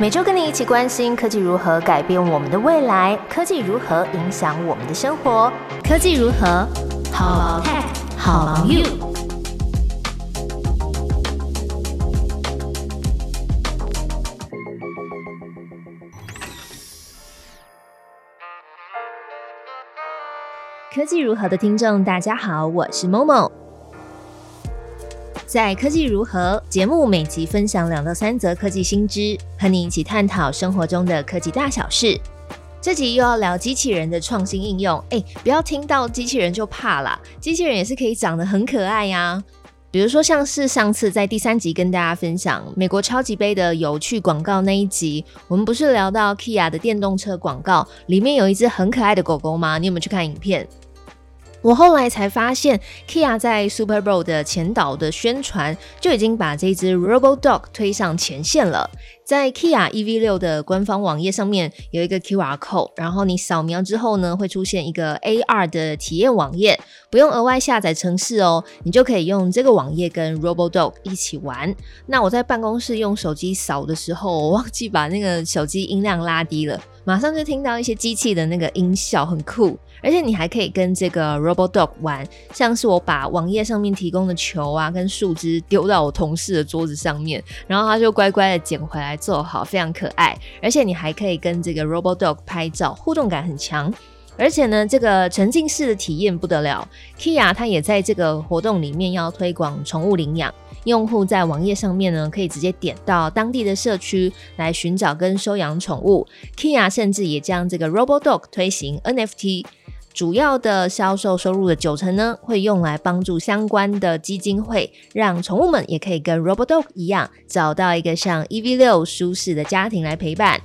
每周跟你一起关心科技如何改变我们的未来，科技如何影响我们的生活，科技如何好 tech 好 you。科技如何的听众，大家好，我是 Momo。在科技如何节目，每集分享两到三则科技新知，和你一起探讨生活中的科技大小事。这集又要聊机器人的创新应用，哎，不要听到机器人就怕啦，机器人也是可以长得很可爱呀。比如说，像是上次在第三集跟大家分享美国超级杯的有趣广告那一集，我们不是聊到 Kia 的电动车广告，里面有一只很可爱的狗狗吗？你有没有去看影片？我后来才发现，Kia 在 Super Bowl 的前导的宣传就已经把这只 Robo Dog 推上前线了。在 Kia EV6 的官方网页上面有一个 QR code，然后你扫描之后呢，会出现一个 AR 的体验网页，不用额外下载程式哦，你就可以用这个网页跟 Robo Dog 一起玩。那我在办公室用手机扫的时候，我忘记把那个手机音量拉低了，马上就听到一些机器的那个音效，很酷。而且你还可以跟这个 Robo Dog 玩，像是我把网页上面提供的球啊跟树枝丢到我同事的桌子上面，然后他就乖乖的捡回来做好，非常可爱。而且你还可以跟这个 Robo Dog 拍照，互动感很强。而且呢，这个沉浸式的体验不得了，Kia 它也在这个活动里面要推广宠物领养。用户在网页上面呢，可以直接点到当地的社区来寻找跟收养宠物。Kia 甚至也将这个 Robo Dog 推行 NFT。主要的销售收入的九成呢，会用来帮助相关的基金会，让宠物们也可以跟 Robodog 一样，找到一个像 EV 六舒适的家庭来陪伴。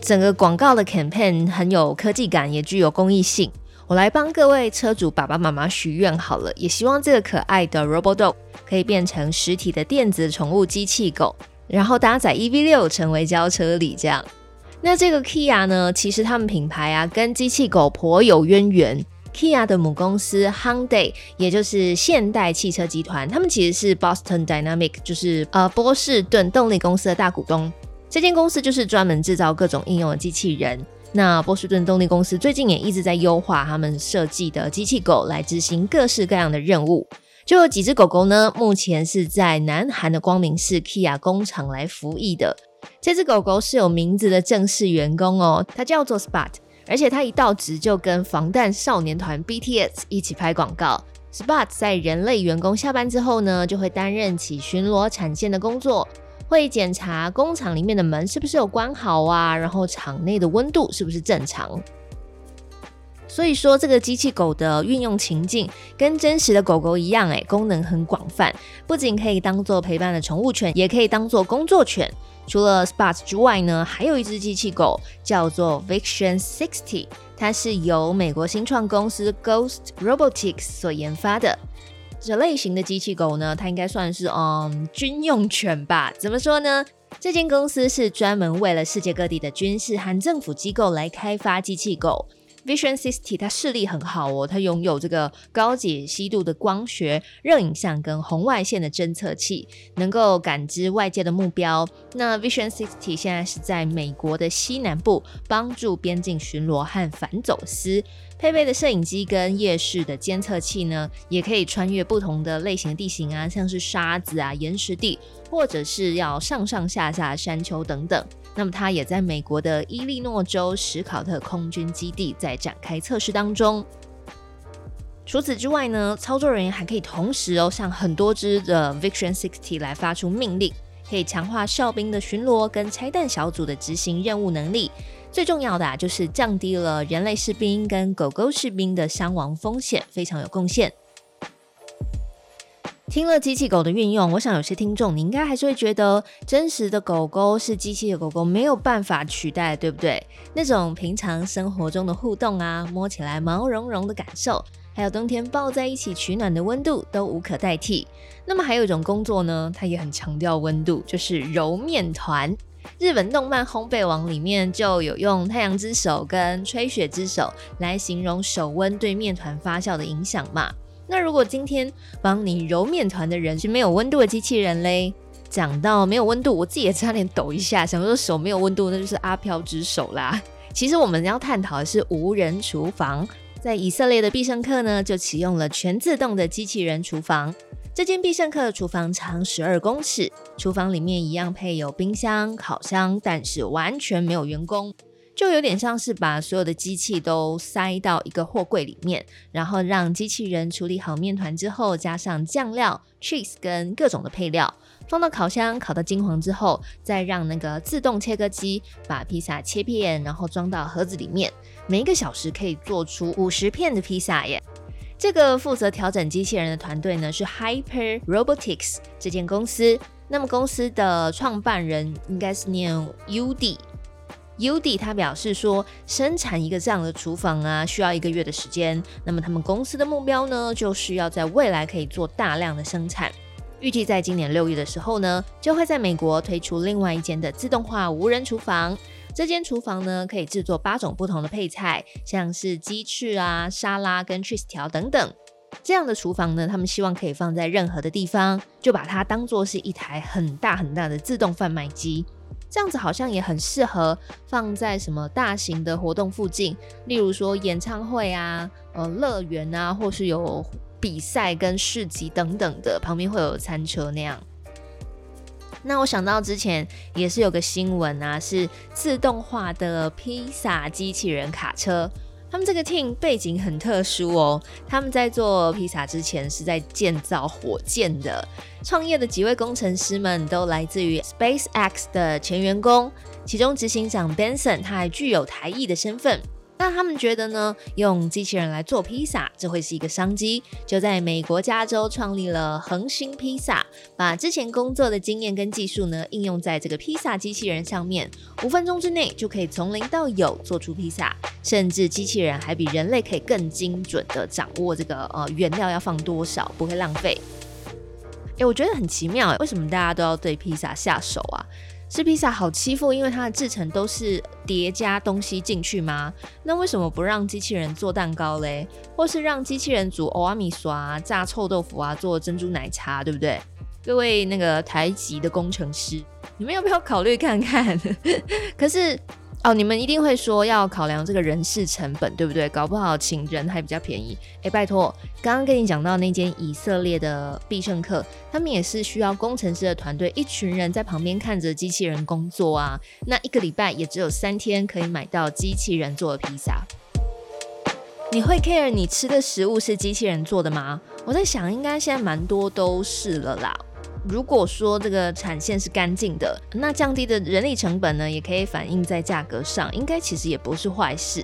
整个广告的 campaign 很有科技感，也具有公益性。我来帮各位车主爸爸妈妈许愿好了，也希望这个可爱的 Robodog 可以变成实体的电子宠物机器狗，然后搭载 EV 六成为交车礼这样。那这个 Kia 呢？其实他们品牌啊，跟机器狗颇有渊源。Kia 的母公司 Hyundai，也就是现代汽车集团，他们其实是 Boston Dynamic，就是呃波士顿动力公司的大股东。这间公司就是专门制造各种应用的机器人。那波士顿动力公司最近也一直在优化他们设计的机器狗，来执行各式各样的任务。就有几只狗狗呢，目前是在南韩的光明市 Kia 工厂来服役的。这只狗狗是有名字的正式员工哦，它叫做 Spot，而且它一到职就跟防弹少年团 BTS 一起拍广告。Spot 在人类员工下班之后呢，就会担任起巡逻产线的工作，会检查工厂里面的门是不是有关好啊，然后厂内的温度是不是正常。所以说，这个机器狗的运用情境跟真实的狗狗一样，哎，功能很广泛，不仅可以当做陪伴的宠物犬，也可以当做工作犬。除了 Spot 之外呢，还有一只机器狗叫做 Vision Sixty，它是由美国新创公司 Ghost Robotics 所研发的。这类型的机器狗呢，它应该算是嗯军用犬吧？怎么说呢？这间公司是专门为了世界各地的军事和政府机构来开发机器狗。Vision Sixty 它视力很好哦，它拥有这个高解析度的光学热影像跟红外线的侦测器，能够感知外界的目标。那 Vision Sixty 现在是在美国的西南部帮助边境巡逻和反走私。配备的摄影机跟夜视的监测器呢，也可以穿越不同的类型地形啊，像是沙子啊、岩石地，或者是要上上下下山丘等等。那么它也在美国的伊利诺州史考特空军基地在展开测试当中。除此之外呢，操作人员还可以同时哦向很多只的 Vision Sixty 来发出命令，可以强化哨兵的巡逻跟拆弹小组的执行任务能力。最重要的啊，就是降低了人类士兵跟狗狗士兵的伤亡风险，非常有贡献。听了机器狗的运用，我想有些听众你应该还是会觉得，真实的狗狗是机器的狗狗没有办法取代，对不对？那种平常生活中的互动啊，摸起来毛茸茸的感受，还有冬天抱在一起取暖的温度，都无可代替。那么还有一种工作呢，它也很强调温度，就是揉面团。日本动漫《烘焙王》里面就有用“太阳之手”跟“吹雪之手”来形容手温对面团发酵的影响嘛？那如果今天帮你揉面团的人是没有温度的机器人嘞？讲到没有温度，我自己也差点抖一下，想说手没有温度，那就是阿飘之手啦。其实我们要探讨的是无人厨房。在以色列的必胜客呢，就启用了全自动的机器人厨房。这间必胜客的厨房长十二公尺，厨房里面一样配有冰箱、烤箱，但是完全没有员工，就有点像是把所有的机器都塞到一个货柜里面，然后让机器人处理好面团之后，加上酱料、cheese 跟各种的配料。放到烤箱烤到金黄之后，再让那个自动切割机把披萨切片，然后装到盒子里面。每一个小时可以做出五十片的披萨耶。这个负责调整机器人的团队呢是 Hyper Robotics 这间公司。那么公司的创办人应该是念 U D U D 他表示说，生产一个这样的厨房啊，需要一个月的时间。那么他们公司的目标呢，就是要在未来可以做大量的生产。预计在今年六月的时候呢，就会在美国推出另外一间的自动化无人厨房。这间厨房呢，可以制作八种不同的配菜，像是鸡翅啊、沙拉跟 cheese 条等等。这样的厨房呢，他们希望可以放在任何的地方，就把它当做是一台很大很大的自动贩卖机。这样子好像也很适合放在什么大型的活动附近，例如说演唱会啊、呃乐园啊，或是有。比赛跟市集等等的旁边会有餐车那样。那我想到之前也是有个新闻啊，是自动化的披萨机器人卡车。他们这个 team 背景很特殊哦，他们在做披萨之前是在建造火箭的。创业的几位工程师们都来自于 SpaceX 的前员工，其中执行长 Benson 他还具有台裔的身份。那他们觉得呢？用机器人来做披萨，这会是一个商机。就在美国加州创立了恒星披萨，把之前工作的经验跟技术呢应用在这个披萨机器人上面，五分钟之内就可以从零到有做出披萨，甚至机器人还比人类可以更精准的掌握这个呃原料要放多少，不会浪费。哎，我觉得很奇妙，为什么大家都要对披萨下手啊？吃披萨好欺负，因为它的制成都是叠加东西进去吗？那为什么不让机器人做蛋糕嘞？或是让机器人煮欧阿米刷、炸臭豆腐啊、做珍珠奶茶，对不对？各位那个台籍的工程师，你们要不要考虑看看？可是。哦，你们一定会说要考量这个人事成本，对不对？搞不好请人还比较便宜。哎，拜托，刚刚跟你讲到那间以色列的必胜客，他们也是需要工程师的团队，一群人在旁边看着机器人工作啊。那一个礼拜也只有三天可以买到机器人做的披萨。你会 care 你吃的食物是机器人做的吗？我在想，应该现在蛮多都是了啦。如果说这个产线是干净的，那降低的人力成本呢，也可以反映在价格上，应该其实也不是坏事。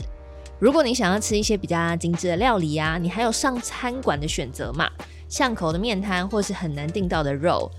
如果你想要吃一些比较精致的料理啊，你还有上餐馆的选择嘛，巷口的面摊或是很难订到的肉，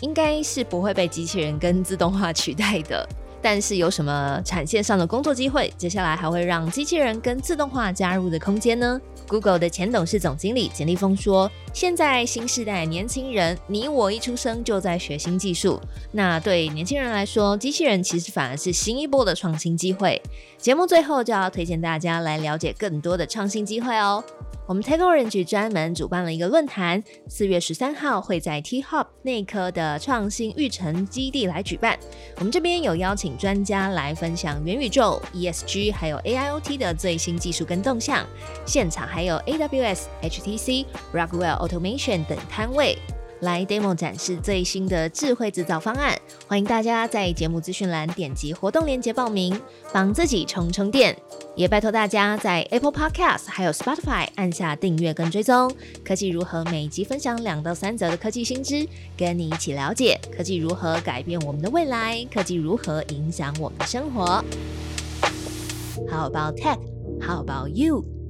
应该是不会被机器人跟自动化取代的。但是有什么产线上的工作机会？接下来还会让机器人跟自动化加入的空间呢？Google 的前董事总经理简立峰说：“现在新时代年轻人，你我一出生就在学新技术。那对年轻人来说，机器人其实反而是新一波的创新机会。”节目最后就要推荐大家来了解更多的创新机会哦。我们 t a g Orange 专门主办了一个论坛，四月十三号会在 T Hub 内科的创新育成基地来举办。我们这边有邀请专家来分享元宇宙、ESG 还有 AIoT 的最新技术跟动向，现场还有 AWS、HTC、Rockwell Automation 等摊位。来 demo 展示最新的智慧制造方案，欢迎大家在节目资讯栏点击活动链接报名，帮自己充充电。也拜托大家在 Apple Podcast 还有 Spotify 按下订阅跟追踪。科技如何每集分享两到三则的科技新知，跟你一起了解科技如何改变我们的未来，科技如何影响我们的生活。How about tech? How about you?